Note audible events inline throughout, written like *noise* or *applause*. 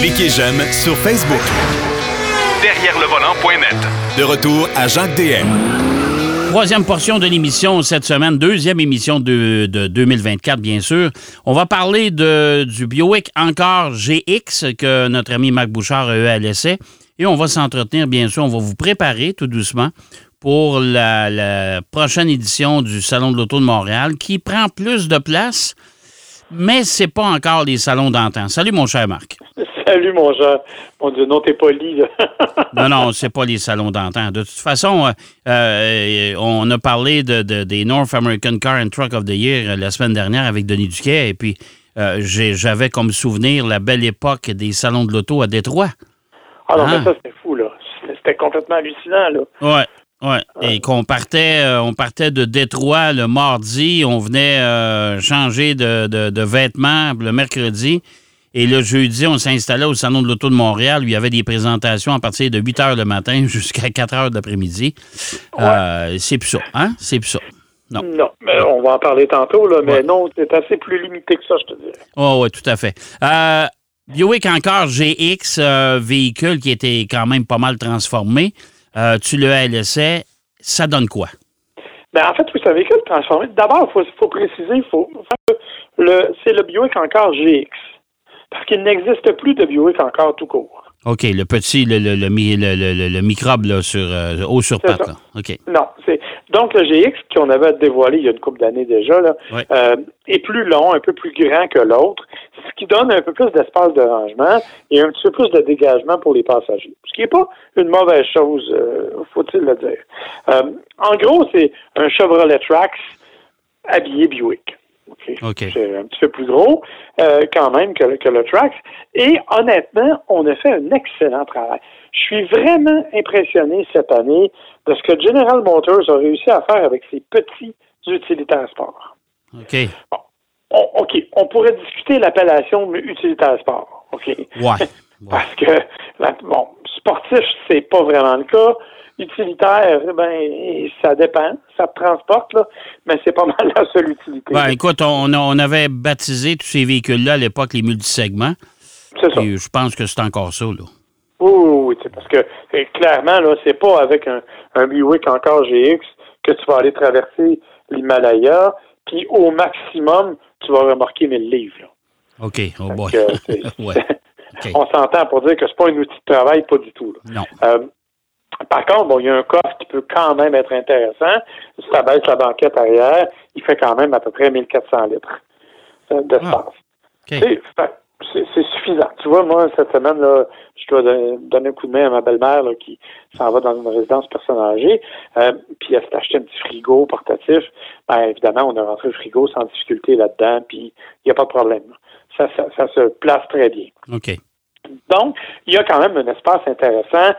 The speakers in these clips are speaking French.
Cliquez j'aime sur Facebook. Derrière le volant.net. De retour à Jacques DM. Troisième portion de l'émission cette semaine, deuxième émission de, de 2024, bien sûr. On va parler de, du Bioic Encore GX que notre ami Marc Bouchard a eu à l'essai. Et on va s'entretenir, bien sûr, on va vous préparer tout doucement pour la, la prochaine édition du Salon de l'Auto de Montréal qui prend plus de place, mais c'est pas encore les salons d'antan. Salut, mon cher Marc. *laughs* Salut, mon cher. Mon Dieu, non, t'es poli, là. *laughs* non, non, c'est pas les salons d'antan. De toute façon, euh, euh, on a parlé de, de- des North American Car and Truck of the Year euh, la semaine dernière avec Denis Duquet, et puis euh, j'avais comme souvenir la belle époque des salons de l'auto à Détroit. Alors, Ah. mais ça, c'était fou, là. C'était- C'était complètement hallucinant, là. Ouais. Ouais. Et qu'on partait, euh, on partait de Détroit le mardi, on venait euh, changer de, de- de vêtements le mercredi. Et le jeudi, on s'installait au Salon de l'Auto de Montréal. où Il y avait des présentations à partir de 8 heures le matin *laughs* jusqu'à 4 heures de l'après-midi. Euh, c'est plus ça, hein? C'est plus ça. Non. Non, mais on va en parler tantôt, là, mais Ouais. non, c'est assez plus limité que ça, je te dirais. Oh, oui, tout à fait. Euh, Buick encore GX, euh, véhicule qui était quand même pas mal transformé. Euh, tu le l'essai. Ça donne quoi? Ben, en fait, oui, c'est un véhicule transformé. D'abord, il faut, faut préciser, il faut, le, c'est le Buick encore GX. Parce qu'il n'existe plus de Buick encore tout court. OK, le petit, le, le, le, le- le- le- le microbe là, sur, euh, haut sur C'est patte. ça. Là. OK. Non, c'est donc le GX qu'on avait dévoilé il y a une couple d'années déjà là, euh, est plus long, un peu plus grand que l'autre, ce qui donne un peu plus d'espace de rangement et un petit peu plus de dégagement pour les passagers. Ce qui n'est pas une mauvaise chose, euh, faut-il le dire. Euh, en gros, c'est un Chevrolet Trax habillé Buick. OK? OK. C'est un petit peu plus gros quand même que, que le Trax. Et honnêtement, on a fait un excellent travail. Je suis vraiment impressionné cette année de ce que General Motors a réussi à faire avec ses petits utilitaires sport. OK. On- OK, on pourrait discuter l'appellation utilitaire sport. OK? Ouais. *laughs* Parce que, bon, sportif, c'est pas vraiment le cas. Utilitaire, ben, ça dépend. Ça te transporte, là, mais c'est pas *laughs* mal la seule utilité. Ben, écoute, on, on avait baptisé tous ces véhicules-là à l'époque les multisegments. c'est ça. Et je pense que c'est encore ça. Là. Oui, oui, parce que euh, clairement, là, c'est pas avec un, un Buick encore GX que tu vas aller traverser l'Himalaya, puis au maximum, tu vas remorquer 1000 livres. là. OK. Oh boy. que, c'est- *laughs* ouais. *laughs* OK. On s'entend pour dire que c'est pas un outil de travail, pas du tout. là. Non. Euh, par contre, bon, il y a un coffre qui peut quand même être intéressant. Si tu baisse la banquette arrière, il fait quand même à peu près 1400 litres euh, d'espace. Ah. OK. C'est suffisant. Tu vois, moi, cette semaine, là, je dois don- donner un coup de main à ma belle-mère qui s'en va dans une résidence personne âgée. Euh, puis elle s'est acheté un petit frigo portatif. Ben, évidemment, on a rentré le frigo sans difficulté là-dedans, puis il n'y a pas de problème. Ça, ça, ça se place très bien. OK. Donc, il y a quand même un espace intéressant,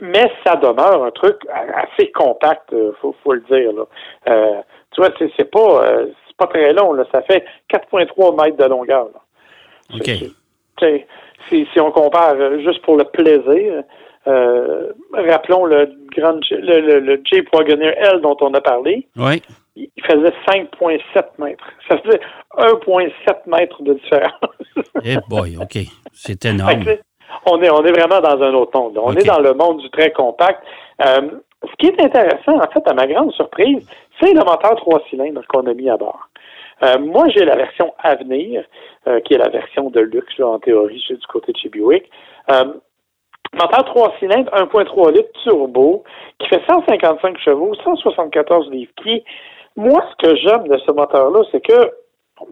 mais ça demeure un truc assez compact, euh, faut, faut le dire. Là. Euh, tu vois, c'est, pas euh, pas très long, là. ça fait 4,3 mètres de longueur. là. OK. Si, si on compare euh, juste pour le plaisir, euh, rappelons le grand le, le, le Jeep Wagoneer L dont on a parlé, Oui. il faisait 5,7 mètres. Ça faisait 1,7 mètres de différence. *laughs* Eh boy, OK. C'est énorme. que, on est, on est vraiment dans un autre monde. On est dans le monde du très compact. Euh, ce qui est intéressant, en fait, à ma grande surprise, c'est le moteur trois cylindres qu'on a mis à bord. Euh, moi, j'ai la version Avenir, euh, qui est la version de luxe, là, en théorie, c'est du côté de chez Buick. Euh, moteur trois cylindres, 1.3 litres turbo, qui fait 155 chevaux, 174 livres-pieds. Moi, ce que j'aime de ce moteur-là, c'est que,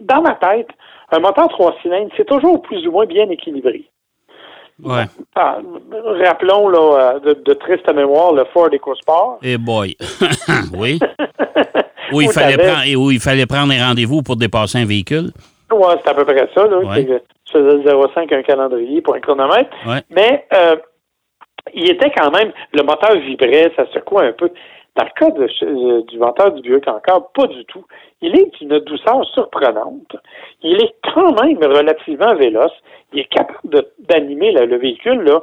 dans ma tête, un moteur trois cylindres, c'est toujours plus ou moins bien équilibré. Ouais. Ah, rappelons là, euh, de, de triste mémoire le Ford EcoSport. Eh boy. *laughs* oui. *laughs* Où il, Où fallait prendre, et où il fallait prendre un rendez-vous pour dépasser un véhicule. Ouais, c'est à peu près ça. Là. Ouais. Tu faisais le 0,5 un calendrier pour un chronomètre. Ouais. Mais euh, il était quand même, le moteur vibrait, ça secouait un peu. Dans le cas de, euh, du moteur du Buick encore, pas du tout. Il est d'une douceur surprenante. Il est quand même relativement véloce. Il est capable d'animer le, le véhicule là,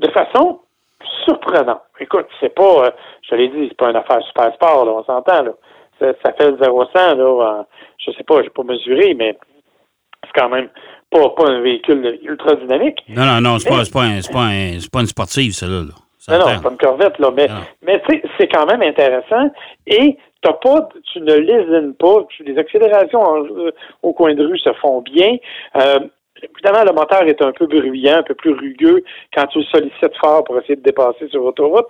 de façon surprenante. Écoute, c'est pas, euh, je te l'ai dit, c'est pas une affaire super sport, là, on s'entend. Là. Ça, ça fait le 0 100, là, en- je sais pas, j'ai pas mesuré, mais c'est quand même pas, pas un véhicule ultra dynamique. Non, non, non, c'est pas, pas, un- c'est pas, un- pas une sportive, celle-là. Là. Non, non, c'est pas une corvette, là, mais, Non. mais tu sais, c'est quand même intéressant. Et t'as pas, tu ne lésines pas. Tu- Les accélérations en- euh, au coin de rue se font bien. Euh, évidemment, le moteur est un peu bruyant, un peu plus rugueux quand tu le sollicites fort pour essayer de dépasser sur autoroute.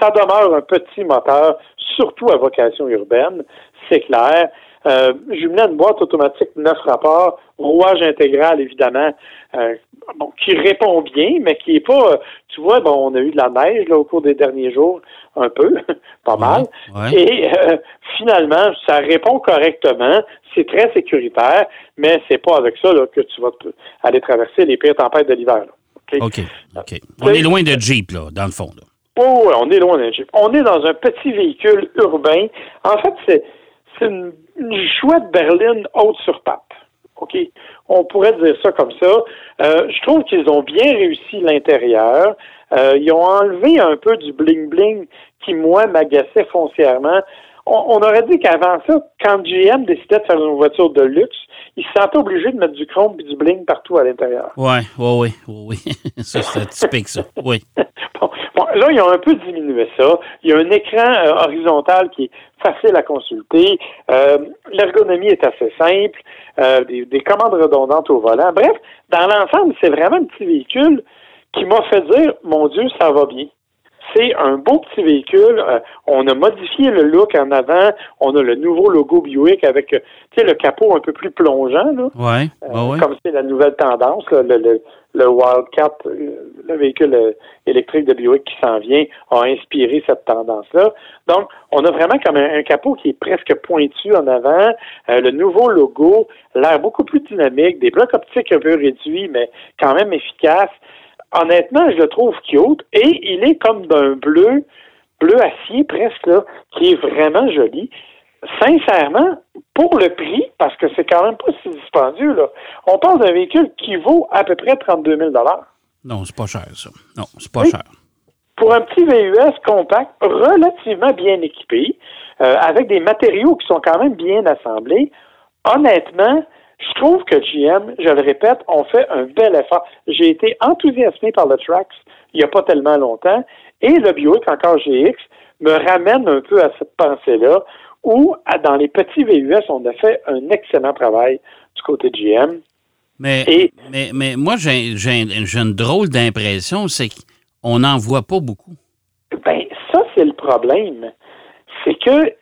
Ça demeure un petit moteur, surtout à vocation urbaine, c'est clair. Euh, jumelé à une boîte automatique neuf rapports, rouage intégral évidemment, euh, bon, qui répond bien, mais qui est pas, euh, tu vois, bon, on a eu de la neige là, au cours des derniers jours, un peu, *laughs* pas mal. Ouais. Et euh, finalement, ça répond correctement, c'est très sécuritaire, mais c'est pas avec ça là, que tu vas aller traverser les pires tempêtes de l'hiver. là. OK? OK, OK. On est loin de Jeep, là, dans le fond. Là. Oh, on est loin d'un Jeep. On est dans un petit véhicule urbain. En fait, c'est, une, chouette berline haute sur patte. OK? On pourrait dire ça comme ça. Euh, je trouve qu'ils ont bien réussi l'intérieur. Euh, ils ont enlevé un peu du bling-bling qui, moi, m'agaçait foncièrement. On, on aurait dit qu'avant ça, quand GM décidait de faire une voiture de luxe, ils se sentaient obligés de mettre du chrome et du bling partout à l'intérieur. Ouais, ouais, ouais, ouais, oui. *laughs* ça, c'est typique, ça. Oui. *laughs* Bon, bon, là, ils ont un peu diminué ça. Il y a un écran euh, horizontal qui est facile à consulter. Euh, L'ergonomie est assez simple. Euh, des, des commandes redondantes au volant. Bref, dans l'ensemble, c'est vraiment un petit véhicule qui m'a fait dire, mon Dieu, ça va bien. C'est un beau petit véhicule. Euh, on a modifié le look en avant. On a le nouveau logo Buick avec, euh, le capot un peu plus plongeant, là. Ouais, Euh, ouais, ouais. Comme c'est la nouvelle tendance, là, le, le, le Wildcat, le véhicule électrique de Buick qui s'en vient, a inspiré cette tendance-là. Donc, on a vraiment comme un, un capot qui est presque pointu en avant, euh, le nouveau logo, l'air beaucoup plus dynamique, des blocs optiques un peu réduits, mais quand même efficaces. Honnêtement, je le trouve cute et il est comme d'un bleu, bleu acier presque, là, qui est vraiment joli sincèrement, pour le prix, parce que c'est quand même pas si dispendieux, là, on parle d'un véhicule qui vaut à peu près 32 000 Non, c'est pas cher, ça. Non, c'est pas cher. Pour un petit VUS compact, relativement bien équipé, euh, avec des matériaux qui sont quand même bien assemblés, honnêtement, je trouve que GM, je le répète, ont fait un bel effort. J'ai été enthousiasmé par le Trax il n'y a pas tellement longtemps, et le Buick, encore GX, me ramène un peu à cette pensée-là, où, dans les petits VUS, on a fait un excellent travail du côté de GM. Mais, Et- mais, mais moi, j'ai une drôle d'impression, c'est qu'on n'en voit pas beaucoup. Ben, ça, c'est le problème. C'est que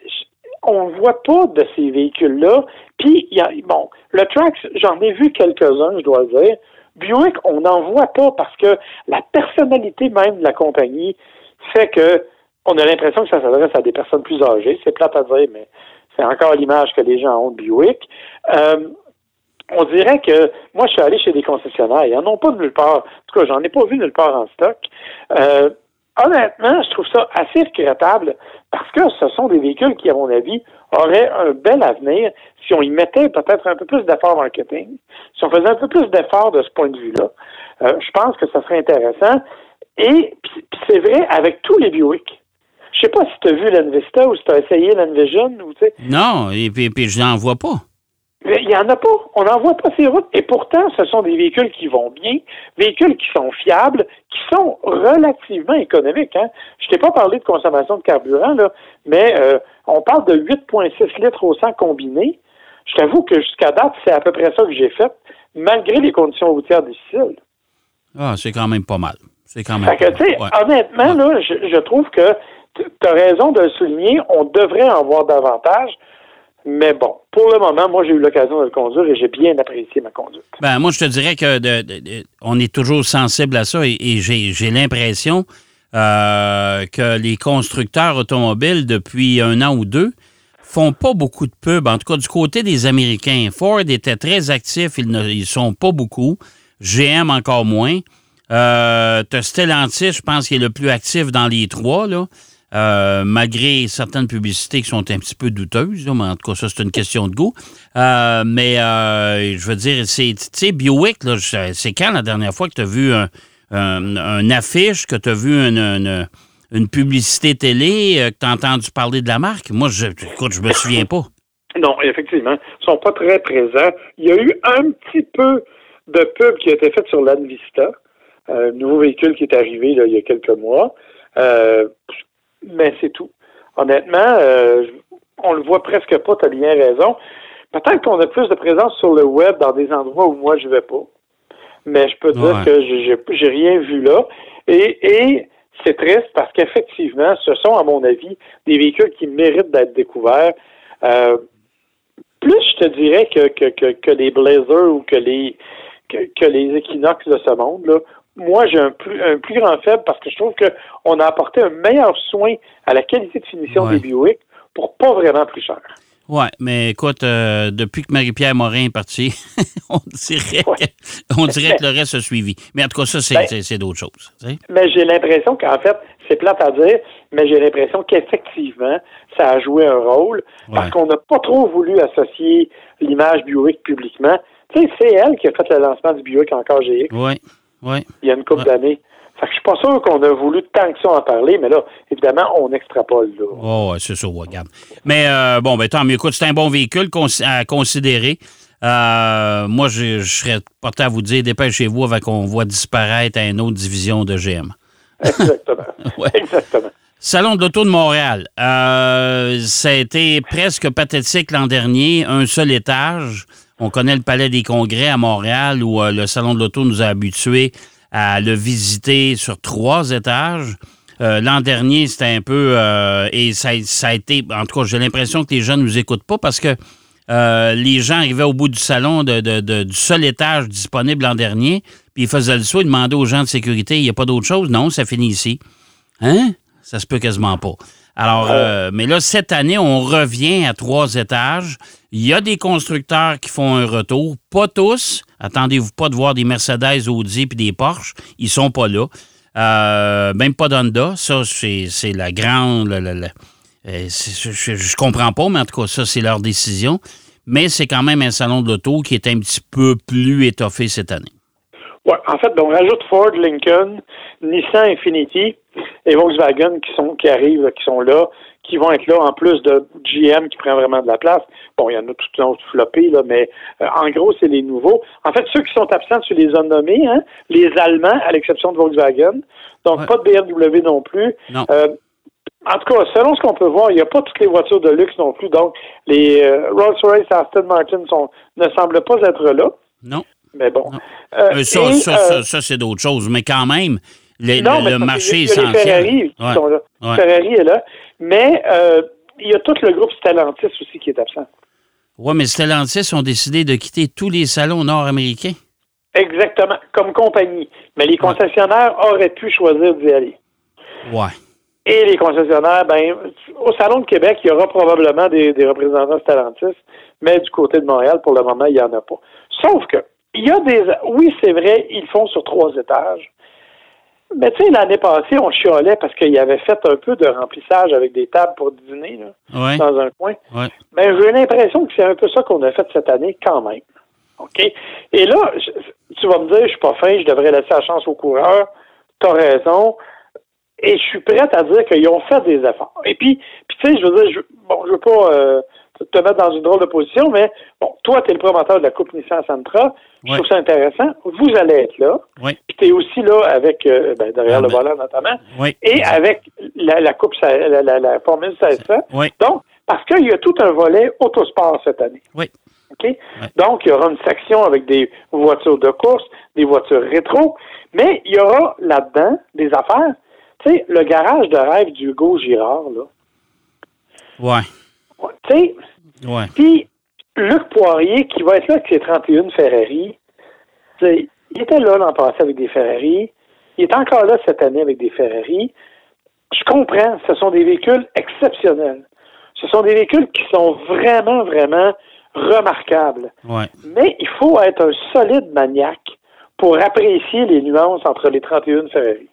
on voit pas de ces véhicules-là. Puis, y a, bon, le Trax, j'en ai vu quelques-uns, je dois dire. Buick, on n'en voit pas parce que la personnalité même de la compagnie fait que on a l'impression que ça s'adresse à des personnes plus âgées. C'est plate à dire, mais c'est encore l'image que les gens ont de Buick. Euh, on dirait que moi, je suis allé chez des concessionnaires. Ils n'en ont pas de nulle part. En tout cas, j'en ai pas vu nulle part en stock. Euh, honnêtement, je trouve ça assez regrettable parce que ce sont des véhicules qui, à mon avis, auraient un bel avenir si on y mettait peut-être un peu plus d'efforts marketing, si on faisait un peu plus d'efforts de ce point de vue-là. Euh, je pense que ça serait intéressant. Et c'est vrai avec tous les Buick. Je sais pas si tu as vu l'Envista ou si tu as essayé l'Envision ou Non, et puis, puis je n'en vois pas. Mais il n'y en a pas. On n'en voit pas ces routes. Et pourtant, ce sont des véhicules qui vont bien, véhicules qui sont fiables, qui sont relativement économiques. Hein. Je t'ai pas parlé de consommation de carburant, là, mais euh, on parle de 8,6 litres au 100 combiné. Je t'avoue que jusqu'à date, c'est à peu près ça que j'ai fait, malgré les conditions routières difficiles. Ah, c'est quand même pas mal. C'est quand même. Fait que, ouais. honnêtement, là, je, je trouve que tu as raison de le souligner, on devrait en voir davantage. Mais bon, pour le moment, moi, j'ai eu l'occasion de le conduire et j'ai bien apprécié ma conduite. Ben, moi, je te dirais que on est toujours sensible à ça et, j'ai l'impression euh, que les constructeurs automobiles, depuis un an ou deux, font pas beaucoup de pubs. En tout cas, du côté des Américains. Ford était très actif, ils ne sont pas beaucoup. GM encore moins. Euh, t'as Stellantis, je pense qu'il est le plus actif dans les trois, là. Euh, malgré certaines publicités qui sont un petit peu douteuses, mais en tout cas, ça, c'est une question de goût. Euh, mais euh, je veux dire, c'est, tu sais, Buick, c'est quand la dernière fois que tu as vu un, affiche, que tu as vu une, publicité télé, que tu as entendu parler de la marque? Moi, écoute, je me souviens pas. Non, effectivement, ils sont pas très présents. Il y a eu un petit peu de pub qui a été faite sur l'Anvista, un nouveau véhicule qui est arrivé il y a quelques mois. Mais c'est tout. Honnêtement, euh, on le voit presque pas, tu as bien raison. Peut-être qu'on a plus de présence sur le web dans des endroits où moi je vais pas. Mais je peux dire que j'ai j'ai rien vu là. Et, et c'est triste parce qu'effectivement, ce sont, à mon avis, des véhicules qui méritent d'être découverts. Euh, plus je te dirais que, que, que, que les Blazers ou que les que, que les Equinox de ce monde, là, moi j'ai un plus un plus grand faible parce que je trouve qu'on a apporté un meilleur soin à la qualité de finition Ouais. des Buick pour pas vraiment plus cher. Ouais, mais écoute, euh, depuis que Marie-Pierre Morin est partie, *laughs* on dirait, Ouais. que, on dirait que le reste a suivi. Mais en tout cas, ça, c'est Ben- c'est- c'est d'autres choses. Mais j'ai l'impression qu'en fait, c'est plate à dire, mais j'ai l'impression qu'effectivement, ça a joué un rôle parce qu'on n'a pas trop voulu associer l'image Buick publiquement. Tu sais, c'est elle qui a fait le lancement du Buick encore GX Oui, il y a une couple Ouais. d'années. Fait que je suis pas sûr qu'on a voulu tant que ça en parler, mais là, évidemment, on extrapole là. Oh, ouais, c'est ça, regarde. Mais euh, bon, ben tant mieux. Écoute, c'est un bon véhicule à considérer. Euh, moi, je, je serais porté à vous dire, dépêchez-vous avant qu'on voit disparaître une autre division de GM. *laughs* Exactement. Ouais. Exactement. Salon de l'auto de Montréal. Euh, ça a été presque pathétique l'an dernier. Un seul étage. On connaît le Palais des Congrès à Montréal où euh, le Salon de l'auto nous a habitués à le visiter sur trois étages. Euh, l'an dernier, c'était un peu... euh, et ça, a été... En tout cas, j'ai l'impression que les gens ne nous écoutent pas parce que les gens arrivaient au bout du salon du seul étage disponible l'an dernier, puis ils faisaient le saut, ils demandaient aux gens de sécurité, il n'y a pas d'autre chose? Non, ça finit ici. Hein? Ça se peut quasiment pas. Alors, euh, mais là, cette année, on revient à trois étages. Il y a des constructeurs qui font un retour. Pas tous. Attendez-vous pas de voir des Mercedes, Audi puis des Porsche. Ils sont pas là. Euh, même pas d'Honda. Ça, c'est la grande... la- la- la- je, je comprends pas, mais en tout cas, ça, c'est leur décision. Mais c'est quand même un salon de l'auto qui est un petit peu plus étoffé cette année. Ouais, en fait, on rajoute Ford, Lincoln, Nissan Infinity et Volkswagen qui sont qui arrivent, qui sont là, qui vont être là en plus de GM qui prend vraiment de la place. Bon, il y en a tout un autre floppé, là, mais euh, en gros, c'est les nouveaux. En fait, ceux qui sont absents, tu les as nommés, hein, les Allemands, à l'exception de Volkswagen. Donc, Ouais. pas de BMW non plus. Non. Euh, en tout cas, selon ce qu'on peut voir, il n'y a pas toutes les voitures de luxe non plus. Donc, les euh, Rolls-Royce Aston Martin sont, ne semblent pas être là. Non. Mais bon. Euh, Euh, ça, et, ça, euh, ça, ça, c'est d'autres choses. Mais quand même, le, non, le- mais le parce marché y a les essentiel. Ferrari qui Ouais. sont là. Ouais. Ferrari est là. Mais il y a tout le groupe Stellantis aussi qui est absent. Oui, mais Stellantis ont décidé de quitter tous les salons nord-américains. Exactement, comme compagnie. Mais les concessionnaires auraient pu choisir d'y aller. Ouais. Et les concessionnaires, ben, au Salon de Québec, il y aura probablement des, des représentants Stellantis, mais du côté de Montréal, pour le moment, il n'y en a pas. Sauf que, il y a des. Oui, c'est vrai, ils font sur trois étages. Mais tu sais, l'année passée, on chialait parce qu'il avait fait un peu de remplissage avec des tables pour dîner, là, Ouais. dans un coin. Ouais. Mais j'ai l'impression que c'est un peu ça qu'on a fait cette année quand même. OK? Et là, je- tu vas me dire, je suis pas fin, je devrais laisser la chance aux coureurs. Tu as raison. Et je suis prête à dire qu'ils ont fait des efforts. Et puis, puis tu sais, je veux dire, je, bon, je veux pas euh, te mettre dans une drôle de position, mais bon, toi, tu es le promoteur de la Coupe Nissan Sentra. Je Ouais. trouve ça intéressant. Vous allez être là. Oui. Puis tu es aussi là avec, euh, ben, derrière Ah, le ben. volant notamment, et avec la, la Coupe, la, la, la, la Formule 1600. Oui. Donc, parce qu'il y a tout un volet autosport cette année. Oui. Donc, il y aura une section avec des voitures de course, des voitures rétro, mais il y aura là-dedans des affaires. Tu sais, le garage de rêve d'Hugo Girard, là. Ouais. Tu sais, Ouais. puis Luc Poirier, qui va être là avec ses 31 Ferrari, il était là l'an passé avec des Ferrari. Il est encore là cette année avec des Ferrari. Je comprends, ce sont des véhicules exceptionnels. Ce sont des véhicules qui sont vraiment, vraiment remarquables. Ouais. Mais il faut être un solide maniaque pour apprécier les nuances entre les 31 Ferrari.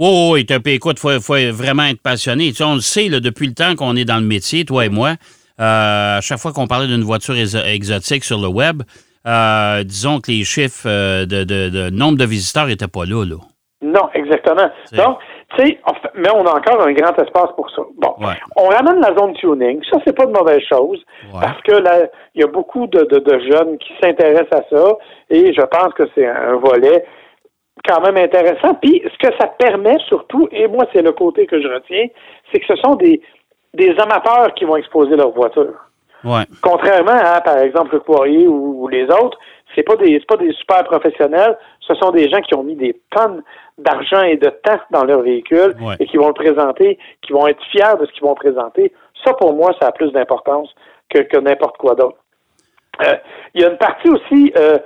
Oui, oui, oui, écoute, il faut, faut vraiment être passionné. Tu sais, on le sait, là, depuis le temps qu'on est dans le métier, toi et moi, euh, à chaque fois qu'on parlait d'une voiture exo- exotique sur le web, euh, disons que les chiffres euh, de, de- de nombre de visiteurs n'étaient pas là. là. Non, exactement. Donc, tu sais, mais on a encore un grand espace pour ça. Bon, Ouais. on ramène la zone tuning. Ça, c'est pas de mauvaise chose Ouais. parce que là, il y a beaucoup de, de, de jeunes qui s'intéressent à ça et je pense que c'est un volet quand même intéressant. Puis, ce que ça permet surtout, et moi, c'est le côté que je retiens, c'est que ce sont des, des amateurs qui vont exposer leur voiture. Ouais. Contrairement à, par exemple, le Poirier ou, ou les autres, c'est pas des c'est pas des super professionnels, ce sont des gens qui ont mis des tonnes d'argent et de temps dans leur véhicule Ouais. et qui vont le présenter, qui vont être fiers de ce qu'ils vont présenter. Ça, pour moi, ça a plus d'importance que, que n'importe quoi d'autre. Euh, Il y a une partie aussi euh,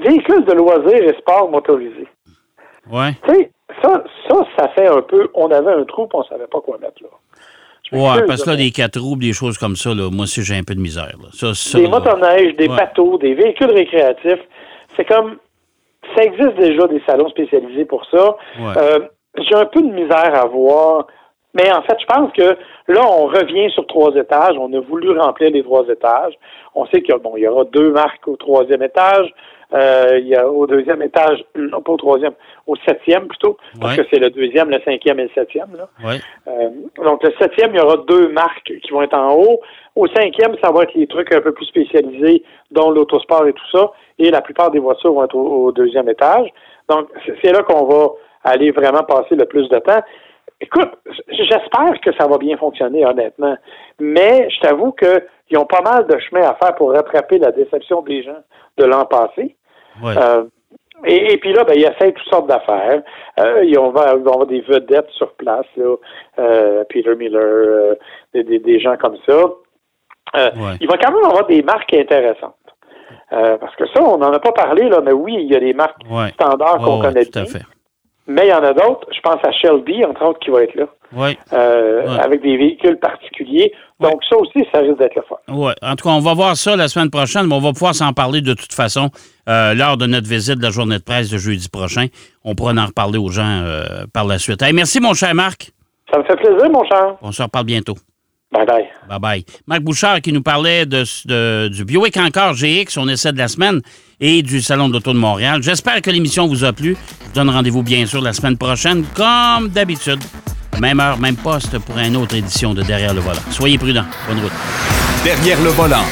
véhicules de loisirs et sport motorisés. Ouais. Tu sais, ça, ça, ça fait un peu. On avait un trou, on savait pas quoi mettre là. Ouais, parce que là, des quatre roues, des choses comme ça, là, moi aussi, j'ai un peu de misère. là. Ça, ça, des là, motoneiges, des Ouais. bateaux, des véhicules récréatifs. C'est comme ça existe déjà des salons spécialisés pour ça. Ouais. Euh, J'ai un peu de misère à voir. Mais en fait, je pense que là, on revient sur trois étages. On a voulu remplir les trois étages. On sait qu'il y, bon, il y aura deux marques au troisième étage. Euh, il y a au deuxième étage, non pas au troisième, au septième plutôt, parce que c'est le deuxième, le cinquième et le septième. Là. Ouais. Euh, donc, le septième, il y aura deux marques qui vont être en haut. Au cinquième, ça va être les trucs un peu plus spécialisés, dont l'autosport et tout ça. Et la plupart des voitures vont être au, au deuxième étage. Donc, c'est là qu'on va aller vraiment passer le plus de temps. Écoute, j'espère que ça va bien fonctionner, honnêtement. Mais je t'avoue qu'ils ont pas mal de chemin à faire pour rattraper la déception des gens de l'an passé. Ouais. Euh, et, et puis là, ben, ils essayent toutes sortes d'affaires. Euh, ils vont avoir, ils vont avoir des vedettes sur place, là. Euh, Peter Miller, euh, des, des, des gens comme ça. Ouais. Il va quand même avoir des marques intéressantes. Parce que ça, on n'en a pas parlé, là, mais oui, il y a des marques Ouais. standards qu'on connaît tout à bien. fait. Mais il y en a d'autres. Je pense à Shelby, entre autres, qui va être là, Ouais. euh, Ouais. avec des véhicules particuliers. Donc, ça aussi, ça risque d'être le fun. Ouais. En tout cas, on va voir ça la semaine prochaine, mais on va pouvoir s'en parler de toute façon euh, lors de notre visite de la journée de presse de jeudi prochain. On pourra en reparler aux gens euh, par la suite. Hey, merci, mon cher Marc. Ça me fait plaisir, mon cher. On se reparle bientôt. Bye bye. Bye-bye. Marc Bouchard qui nous parlait de, de- du Buick Encore GX, on essaie de la semaine, et du Salon de l'Auto de Montréal. J'espère que l'émission vous a plu. Je vous donne rendez-vous bien sûr la semaine prochaine, comme d'habitude. Même heure, même poste pour une autre édition de Derrière le volant. Soyez prudents. Bonne route. Derrière le volant.